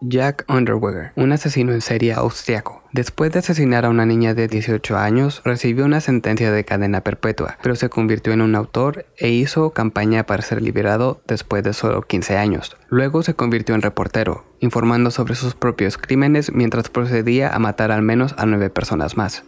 Jack Underweger, un asesino en serie austriaco. Después de asesinar a una niña de 18 años, recibió una sentencia de cadena perpetua, pero se convirtió en un autor e hizo campaña para ser liberado después de solo 15 años. Luego se convirtió en reportero, informando sobre sus propios crímenes mientras procedía a matar al menos a nueve personas más.